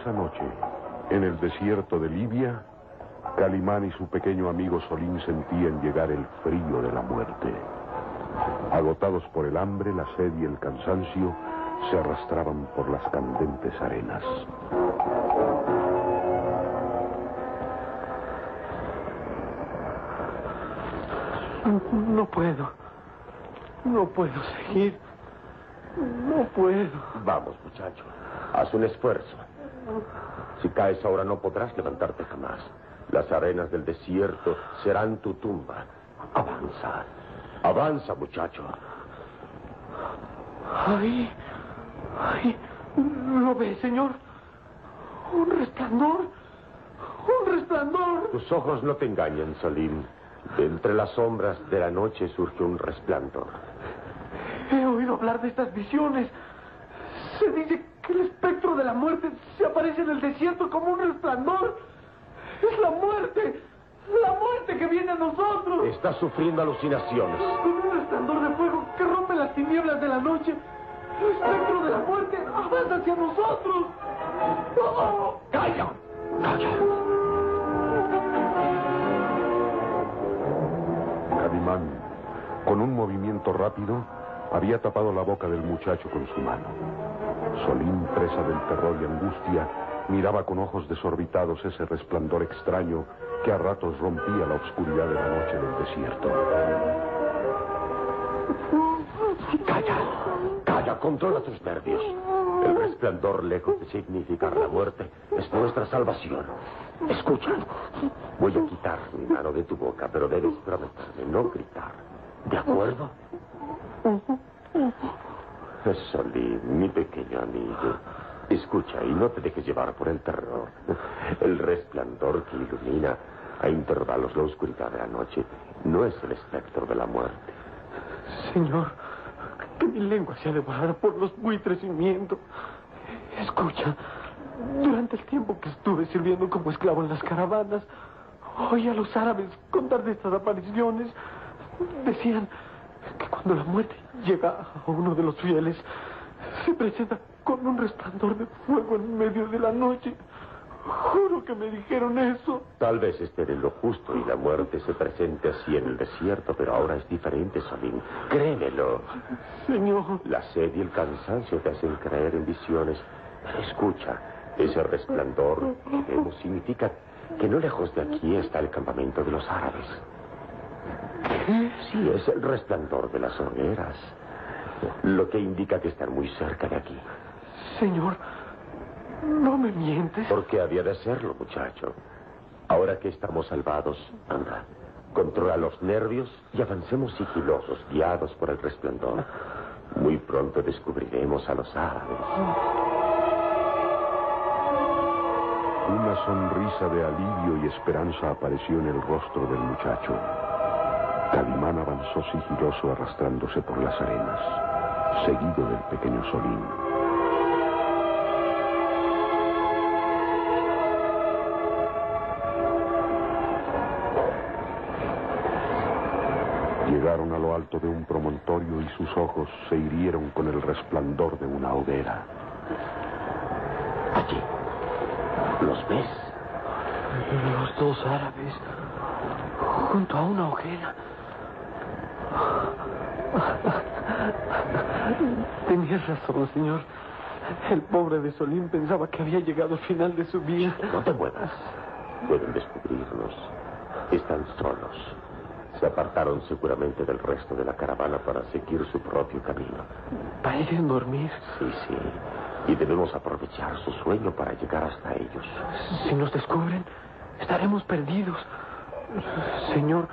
Esa noche, en el desierto de Libia, Calimán y su pequeño amigo Solín sentían llegar el frío de la muerte. Agotados por el hambre, la sed y el cansancio, se arrastraban por las candentes arenas. No puedo. No puedo seguir. No puedo. Vamos, muchacho. Haz un esfuerzo. Si caes ahora no podrás levantarte jamás. Las arenas del desierto serán tu tumba. Avanza. Avanza, muchacho. Ay, ay, ¿lo ves, señor? Un resplandor. Un resplandor. Tus ojos no te engañan, Salim. De entre las sombras de la noche surge un resplandor. He oído hablar de estas visiones. Se dice que el espectro de la muerte se aparece en el desierto como un resplandor. Es la muerte. La muerte que viene a nosotros. Estás sufriendo alucinaciones. Con un resplandor de fuego que rompe las tinieblas de la noche. El espectro de la muerte avanza hacia nosotros. ¡Oh! ¡Calla! ¡Calla! Calimán, con un movimiento rápido, había tapado la boca del muchacho con su mano. Solín, presa del terror y angustia, miraba con ojos desorbitados ese resplandor extraño que a ratos rompía la oscuridad de la noche del desierto. Calla, calla, controla tus nervios. El resplandor, lejos de significar la muerte, es nuestra salvación. Escucha, voy a quitar mi mano de tu boca, pero debes prometerme no gritar. ¿De acuerdo? Solín, mi pequeño amigo. Escucha y no te dejes llevar por el terror. El resplandor que ilumina a intervalos la oscuridad de la noche no es el espectro de la muerte. Señor, que mi lengua sea devorada por los buitres. Escucha, durante el tiempo que estuve sirviendo como esclavo en las caravanas, oí a los árabes contar de estas apariciones. Decían que cuando la muerte llega a uno de los fieles, se presenta con un resplandor de fuego en medio de la noche. Juro que me dijeron eso. Tal vez estén en lo justo y la muerte se presente así en el desierto, pero ahora es diferente, Solín. Créemelo. Señor. La sed y el cansancio te hacen creer en visiones. Escucha, ese resplandor que vemos significa que no lejos de aquí está el campamento de los árabes. ¿Qué? Sí, es el resplandor de las hogueras. Lo que indica que están muy cerca de aquí. Señor, no me mientes. ¿Por qué había de serlo, muchacho? Ahora que estamos salvados, anda. Controla los nervios y avancemos sigilosos, guiados por el resplandor. Muy pronto descubriremos a los árabes. Una sonrisa de alivio y esperanza apareció en el rostro del muchacho. Calimán avanzó sigiloso arrastrándose por las arenas, seguido del pequeño Solín. Llegaron a lo alto de un promontorio y sus ojos se hirieron con el resplandor de una hoguera. Allí. ¿Los ves? Los dos árabes, junto a una hoguera. Tenías razón, señor. El pobre de Solín pensaba que había llegado al final de su vida. No te muevas. Pueden descubrirnos. Están solos. Se apartaron seguramente del resto de la caravana para seguir su propio camino. Parecen dormir. Sí, sí. Y debemos aprovechar su sueño para llegar hasta ellos. Si nos descubren, estaremos perdidos. Señor,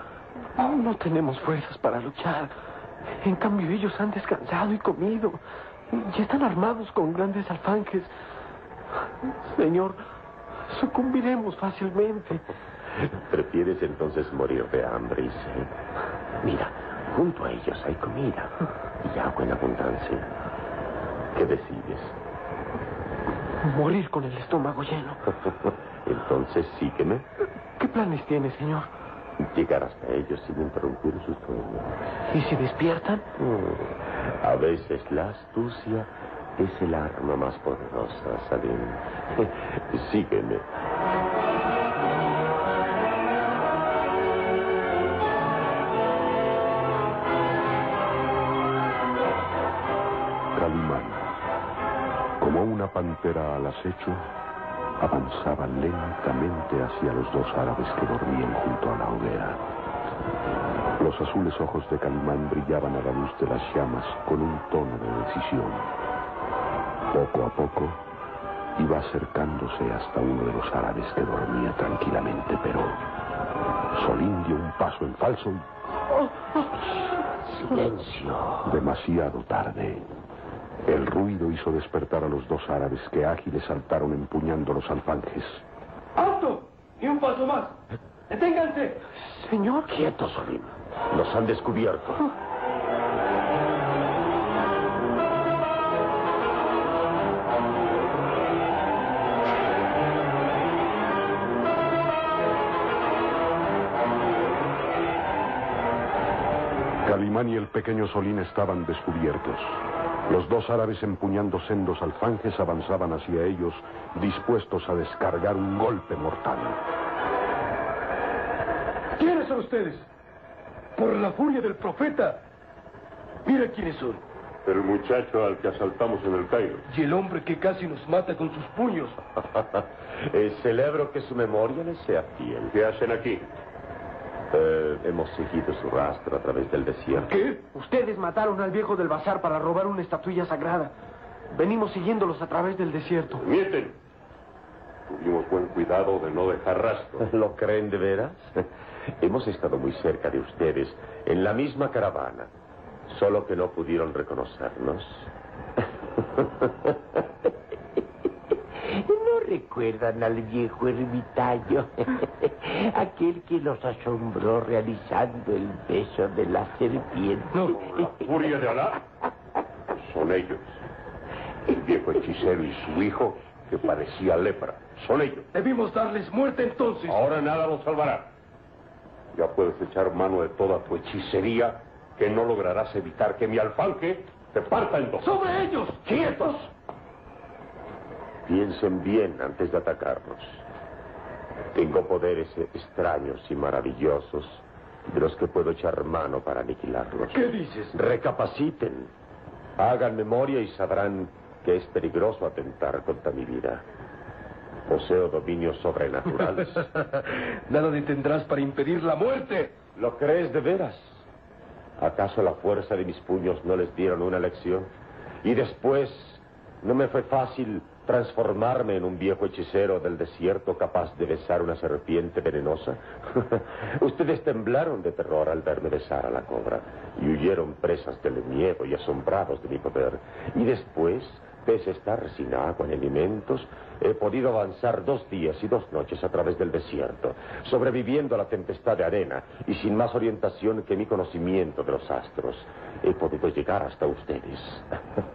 no tenemos fuerzas para luchar. En cambio, ellos han descansado y comido. Y están armados con grandes alfanjes. Señor, sucumbiremos fácilmente. ¿Prefieres entonces morir de hambre y sed? Mira, junto a ellos hay comida y agua en abundancia. ¿Qué decides? Morir con el estómago lleno. Entonces sígueme. ¿Qué planes tiene, señor? Llegar hasta ellos sin interrumpir su sueño. ¿Y si despiertan? Mm, A veces la astucia es el arma más poderosa, Salim. Sígueme. Calimán, como una pantera al acecho, avanzaba lentamente hacia los dos árabes que dormían junto a la hoguera. Los azules ojos de Calimán brillaban a la luz de las llamas con un tono de decisión. Poco a poco iba acercándose hasta uno de los árabes que dormía tranquilamente, pero Solín dio un paso en falso y... Silencio. Demasiado tarde. El ruido hizo despertar a los dos árabes que ágiles saltaron empuñando los alfanjes. ¡Alto! Y un paso más. ¡Deténganse! Señor. Quieto, Solim. Nos han descubierto. Calimán y el pequeño Solín estaban descubiertos. Los dos árabes empuñando sendos alfanjes avanzaban hacia ellos, dispuestos a descargar un golpe mortal. ¿Quiénes son ustedes? Por la furia del profeta. Mira quiénes son. El muchacho al que asaltamos en el Cairo. Y el hombre que casi nos mata con sus puños. Eh, celebro que su memoria le sea fiel. ¿Qué hacen aquí? Eh, hemos seguido su rastro a través del desierto. ¿Qué? Ustedes mataron al viejo del bazar para robar una estatuilla sagrada. Venimos siguiéndolos a través del desierto. Mienten. Tuvimos buen cuidado de no dejar rastro. ¿Lo creen de veras? Hemos estado muy cerca de ustedes, en la misma caravana, solo que no pudieron reconocernos. ¿No recuerdan al viejo ermitaño? Aquel que los asombró realizando el beso de la serpiente. La furia de Alá. Son ellos. El viejo hechicero y su hijo que parecía lepra. Son ellos. Debimos darles muerte entonces. Ahora nada los salvará. Ya puedes echar mano de toda tu hechicería que no lograrás evitar que mi alfanque te parta en dos. ¡Sobre ellos! ¡Quietos! Piensen bien antes de atacarnos. Tengo poderes extraños y maravillosos de los que puedo echar mano para aniquilarlos. ¿Qué dices? Recapaciten. Hagan memoria y sabrán que es peligroso atentar contra mi vida. Poseo dominios sobrenaturales. Nada detendrás para impedir la muerte. ¿Lo crees de veras? ¿Acaso la fuerza de mis puños no les dieron una lección? Y después, ¿no me fue fácil transformarme en un viejo hechicero del desierto capaz de besar una serpiente venenosa? Ustedes temblaron de terror al verme besar a la cobra y huyeron presas del miedo y asombrados de mi poder. Y después, pese a estar sin agua ni alimentos, he podido avanzar dos días y dos noches a través del desierto, sobreviviendo a la tempestad de arena y sin más orientación que mi conocimiento de los astros. He podido llegar hasta ustedes.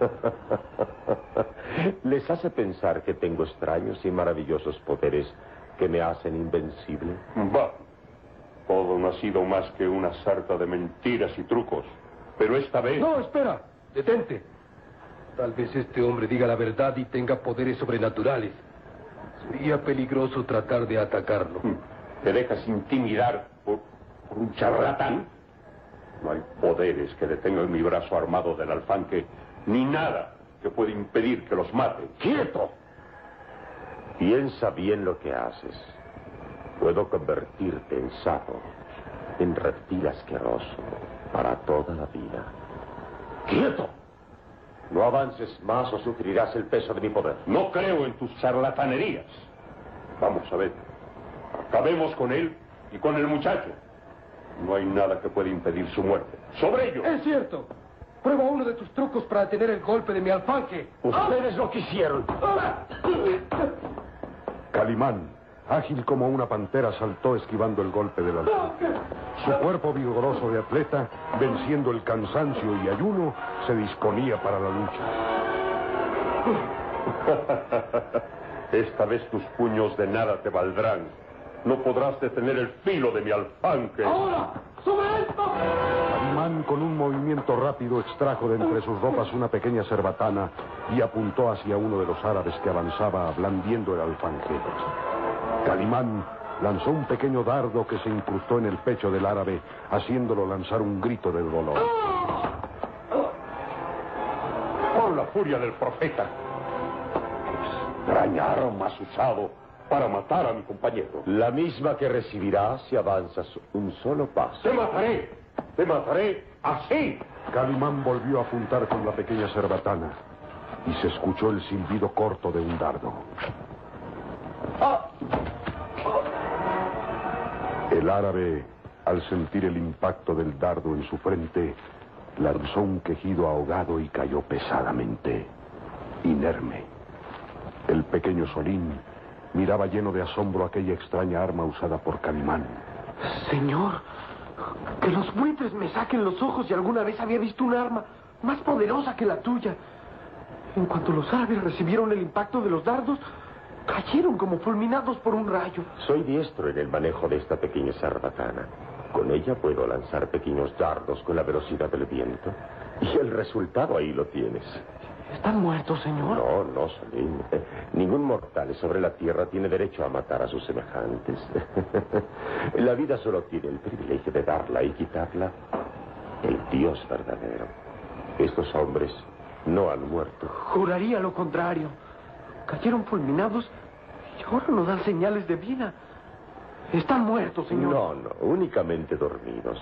¿Les hace pensar que tengo extraños y maravillosos poderes que me hacen invencible? Va. Todo no ha sido más que una sarta de mentiras y trucos. Pero esta vez... No, espera. Detente. Tal vez este hombre diga la verdad y tenga poderes sobrenaturales. Sería peligroso tratar de atacarlo. ¿Te dejas intimidar por, por un charlatán? No hay poderes que detengan mi brazo armado del alfanque, ni nada que pueda impedir que los mate. ¡Quieto! Piensa bien lo que haces. Puedo convertirte en sapo, en reptil asqueroso, para toda la vida. ¡Quieto! No avances más o sufrirás el peso de mi poder. No creo en tus charlatanerías. Vamos a ver. Acabemos con él y con el muchacho. No hay nada que pueda impedir su muerte. Sobre ello. Es cierto. Prueba uno de tus trucos para detener el golpe de mi alfanque. Ustedes lo quisieron. Calimán, ágil como una pantera, saltó esquivando el golpe del alfanque. Su cuerpo vigoroso de atleta, venciendo el cansancio y ayuno, se disponía para la lucha. Esta vez tus puños de nada te valdrán. no podrás detener el filo de mi alfanque. ¡Ahora! ¡Sobre esto! Calimán, con un movimiento rápido, extrajo de entre sus ropas una pequeña cerbatana y apuntó hacia uno de los árabes que avanzaba blandiendo el alfanje. Calimán lanzó un pequeño dardo que se incrustó en el pecho del árabe, haciéndolo lanzar un grito de dolor. Por la furia del profeta. Extraña arma has usado para matar a mi compañero. La misma que recibirás si avanzas un solo paso. Te mataré. Te mataré así. Calimán volvió a apuntar con la pequeña cerbatana y se escuchó el silbido corto de un dardo. El árabe, al sentir el impacto del dardo en su frente, lanzó un quejido ahogado y cayó pesadamente, inerme. El pequeño Solín miraba lleno de asombro aquella extraña arma usada por Calimán. Señor, que los buitres me saquen los ojos y alguna vez había visto un arma más poderosa que la tuya. En cuanto los árabes recibieron el impacto de los dardos, cayeron como fulminados por un rayo. Soy diestro en el manejo de esta pequeña sarbatana. Con ella puedo lanzar pequeños dardos con la velocidad del viento. Y el resultado ahí lo tienes. ¿Están muertos, señor? No, no, Salim. Ningún mortal sobre la tierra tiene derecho a matar a sus semejantes. la vida solo tiene el privilegio de darla y quitarla el Dios verdadero. Estos hombres no han muerto. Juraría lo contrario. Cayeron fulminados y ahora nos dan señales de vida. Están muertos, señor. No, no, únicamente dormidos.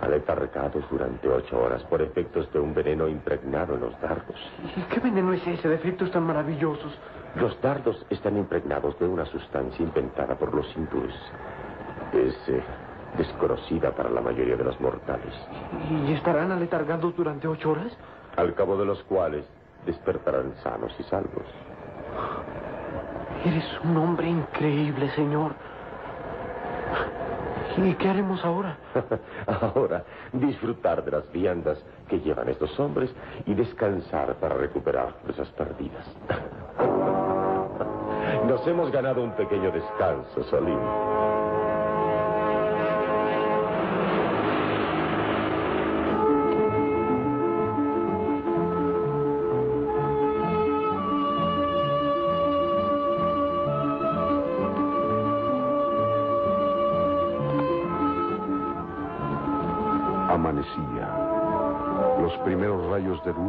Aletargados durante ocho horas por efectos de un veneno impregnado en los dardos. ¿Y qué veneno es ese de efectos tan maravillosos? Los dardos están impregnados de una sustancia inventada por los hindúes. Es eh, desconocida para la mayoría de los mortales. ¿Y estarán aletargados durante ocho horas? Al cabo de los cuales despertarán sanos y salvos. Eres un hombre increíble, señor. ¿Y qué haremos ahora? Ahora, disfrutar de las viandas que llevan estos hombres y descansar para recuperar fuerzas perdidas. Nos hemos ganado un pequeño descanso, Salim.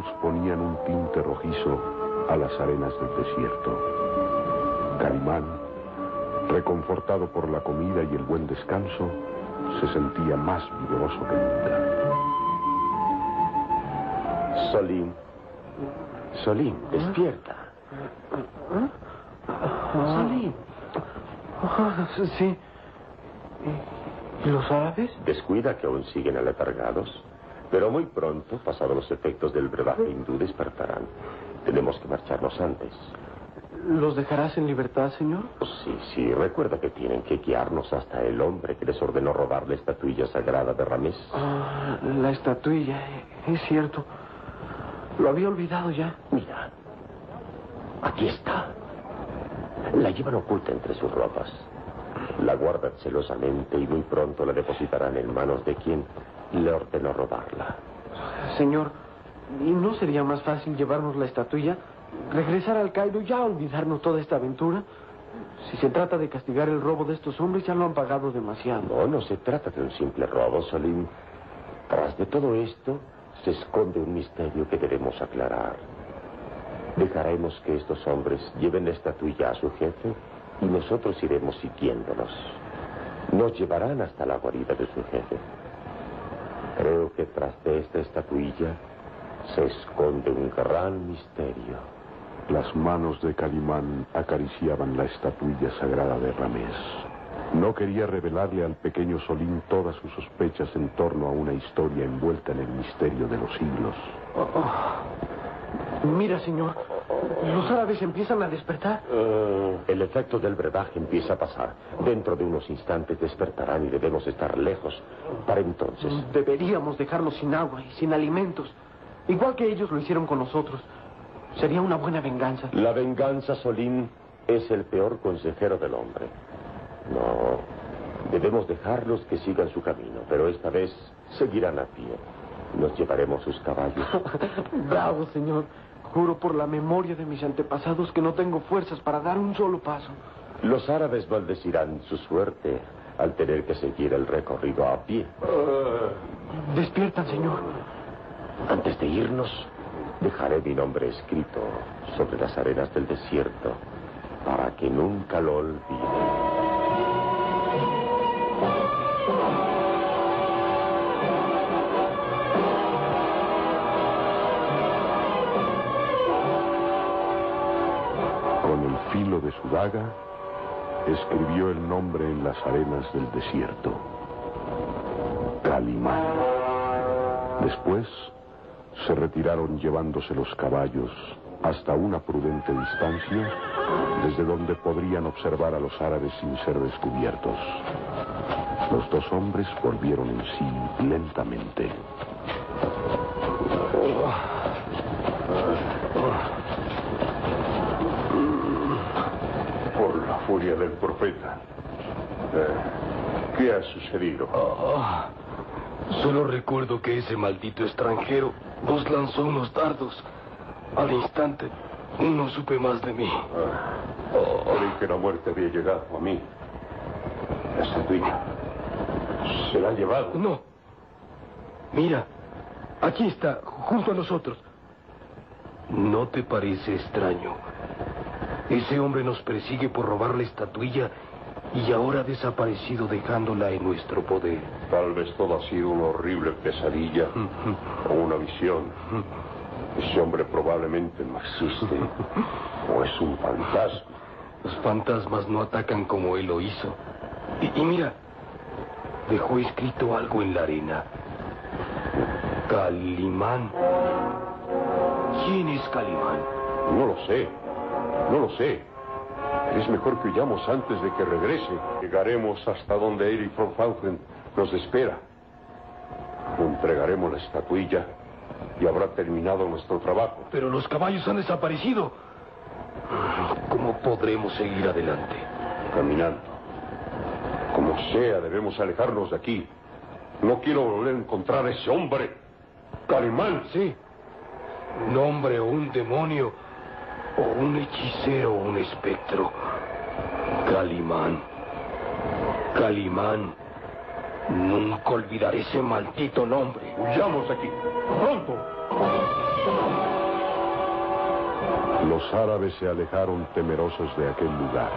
Luz ponían un tinte rojizo a las arenas del desierto. Calimán, reconfortado por la comida y el buen descanso, se sentía más vigoroso que nunca. Salim. Salim, despierta. Salim. Ah, sí. ¿Y los árabes? Descuida que aún siguen aletargados. Pero muy pronto, pasados los efectos del brebaje hindú, despertarán. Tenemos que marcharnos antes. ¿Los dejarás en libertad, señor? Sí, sí, recuerda que tienen que guiarnos hasta el hombre que les ordenó robar la estatuilla sagrada de Ramés. Ah, la estatuilla, es cierto. Lo había olvidado ya. Mira, aquí está. La llevan oculta entre sus ropas. La guardan celosamente y muy pronto la depositarán en manos de quien le ordenó robarla. Señor, ¿y no sería más fácil llevarnos la estatuilla? Regresar al Cairo y ya olvidarnos toda esta aventura. Si se trata de castigar el robo de estos hombres, ya lo han pagado demasiado. No, no se trata de un simple robo, Salim. Tras de todo esto se esconde un misterio que debemos aclarar. Dejaremos que estos hombres lleven la estatuilla a su jefe y nosotros iremos siguiéndolos. Nos llevarán hasta la guarida de su jefe. Creo que tras de esta estatuilla se esconde un gran misterio. Las manos de Calimán acariciaban la estatuilla sagrada de Ramés. No quería revelarle al pequeño Solín todas sus sospechas en torno a una historia envuelta en el misterio de los siglos. Oh, oh. Mira, señor, los árabes empiezan a despertar. Eh, el efecto del brebaje empieza a pasar. Dentro de unos instantes despertarán y debemos estar lejos para entonces. Deberíamos dejarlos sin agua y sin alimentos, igual que ellos lo hicieron con nosotros. Sería una buena venganza. La venganza, Solín, es el peor consejero del hombre. No. Debemos dejarlos que sigan su camino, pero esta vez seguirán a pie. Nos llevaremos sus caballos. Bravo, señor. Juro por la memoria de mis antepasados que no tengo fuerzas para dar un solo paso. Los árabes maldecirán su suerte al tener que seguir el recorrido a pie. Despiertan, señor. Antes de irnos, dejaré mi nombre escrito sobre las arenas del desierto para que nunca lo olviden. Su daga, escribió el nombre en las arenas del desierto. Calimán. Después, se retiraron llevándose los caballos hasta una prudente distancia, desde donde podrían observar a los árabes sin ser descubiertos. Los dos hombres volvieron en sí lentamente. Por la furia del profeta. Eh, ¿Qué ha sucedido? Ah, solo recuerdo que ese maldito extranjero nos lanzó unos dardos. Al instante, no supe más de mí. Ah, creí que la muerte había llegado a mí. La estatuilla. Se la han llevado. No. Mira, aquí está, junto a nosotros. ¿No te parece extraño? Ese hombre nos persigue por robar la estatuilla y ahora ha desaparecido dejándola en nuestro poder. Tal vez todo ha sido una horrible pesadilla o una visión. Ese hombre probablemente no existe o es un fantasma. Los fantasmas no atacan como él lo hizo. Y, y mira, dejó escrito algo en la arena. Calimán. ¿Quién es Calimán? No lo sé. No lo sé. Es mejor que huyamos antes de que regrese. Llegaremos hasta donde Eric von nos espera. Le entregaremos la estatuilla y habrá terminado nuestro trabajo. Pero los caballos han desaparecido. ¿Cómo podremos seguir adelante? Caminando. Como sea, debemos alejarnos de aquí. No quiero volver a encontrar a ese hombre. Calimán. Sí. Un hombre o un demonio, o un hechicero o un espectro. Calimán. Calimán. Nunca olvidaré ese maldito nombre. Huyamos de aquí. Pronto. Los árabes se alejaron temerosos de aquel lugar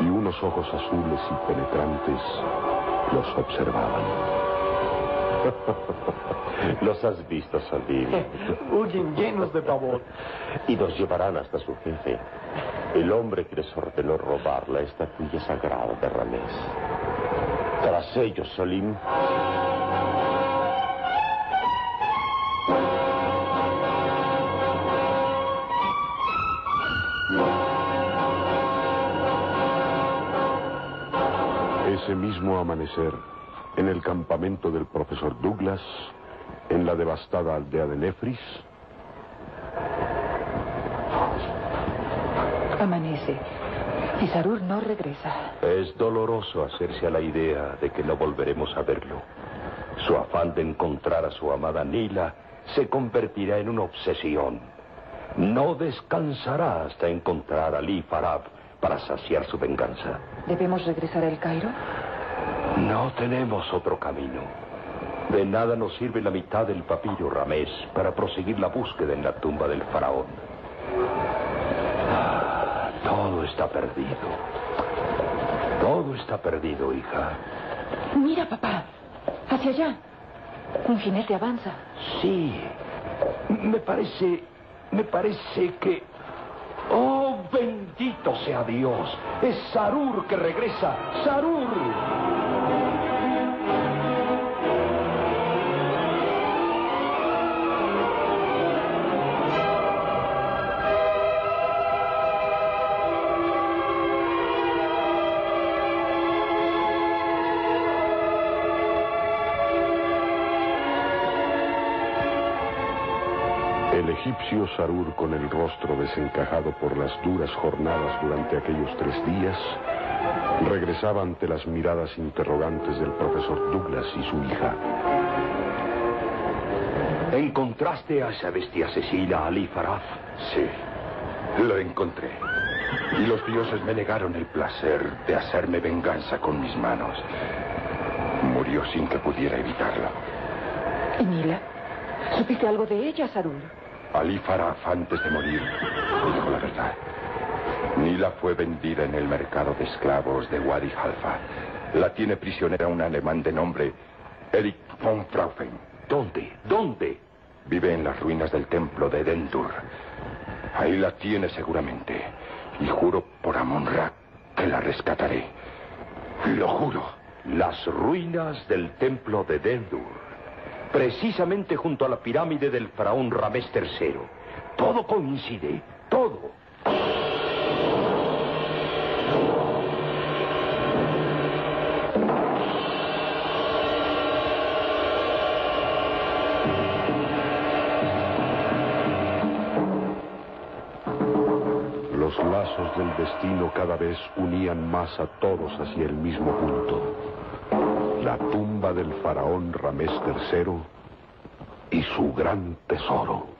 y unos ojos azules y penetrantes los observaban. Los has visto salir. Huyen llenos de pavor. Y nos llevarán hasta su jefe, el hombre que les ordenó robar la estatuilla sagrada de Ramés. Tras ellos, Solim, Ese mismo amanecer, en el campamento del profesor Douglas, en la devastada aldea de Nefris, Amanece. Y Sarur no regresa. Es doloroso hacerse a la idea de que no volveremos a verlo. Su afán de encontrar a su amada Nila se convertirá en una obsesión. No descansará hasta encontrar a Ali Farab para saciar su venganza. ¿Debemos regresar al Cairo? No tenemos otro camino. De nada nos sirve la mitad del papiro Ramés para proseguir la búsqueda en la tumba del faraón. Ah, Todo está perdido. Todo está perdido, hija. Mira, papá. Hacia allá. Un jinete avanza. Sí. Me parece. Me parece que. ¡Oh, bendito sea Dios! Es Sarur que regresa. ¡Sarur! Egipcio Sarur, con el rostro desencajado por las duras jornadas durante aquellos tres días, regresaba ante las miradas interrogantes del profesor Douglas y su hija. ¿Encontraste a esa bestia asesina, Ali Faraf? Sí, lo encontré. Y los dioses me negaron el placer de hacerme venganza con mis manos. Murió sin que pudiera evitarlo. ¿Y Nila? ¿Supiste algo de ella, Sarul? Ali Faraf, antes de morir, dijo la verdad. Nila fue vendida en el mercado de esclavos de Wadi Halfa. La tiene prisionera un alemán de nombre Erich von Fraufen. ¿Dónde? ¿Dónde? Vive en las ruinas del templo de Dendur. Ahí la tiene seguramente. Y juro por Amon-Ra que la rescataré. Lo juro. Las ruinas del templo de Dendur. Precisamente junto a la pirámide del faraón Ramés III. Todo coincide. Todo. Los lazos del destino cada vez unían más a todos hacia el mismo punto. La tumba del faraón Ramés III y su gran tesoro.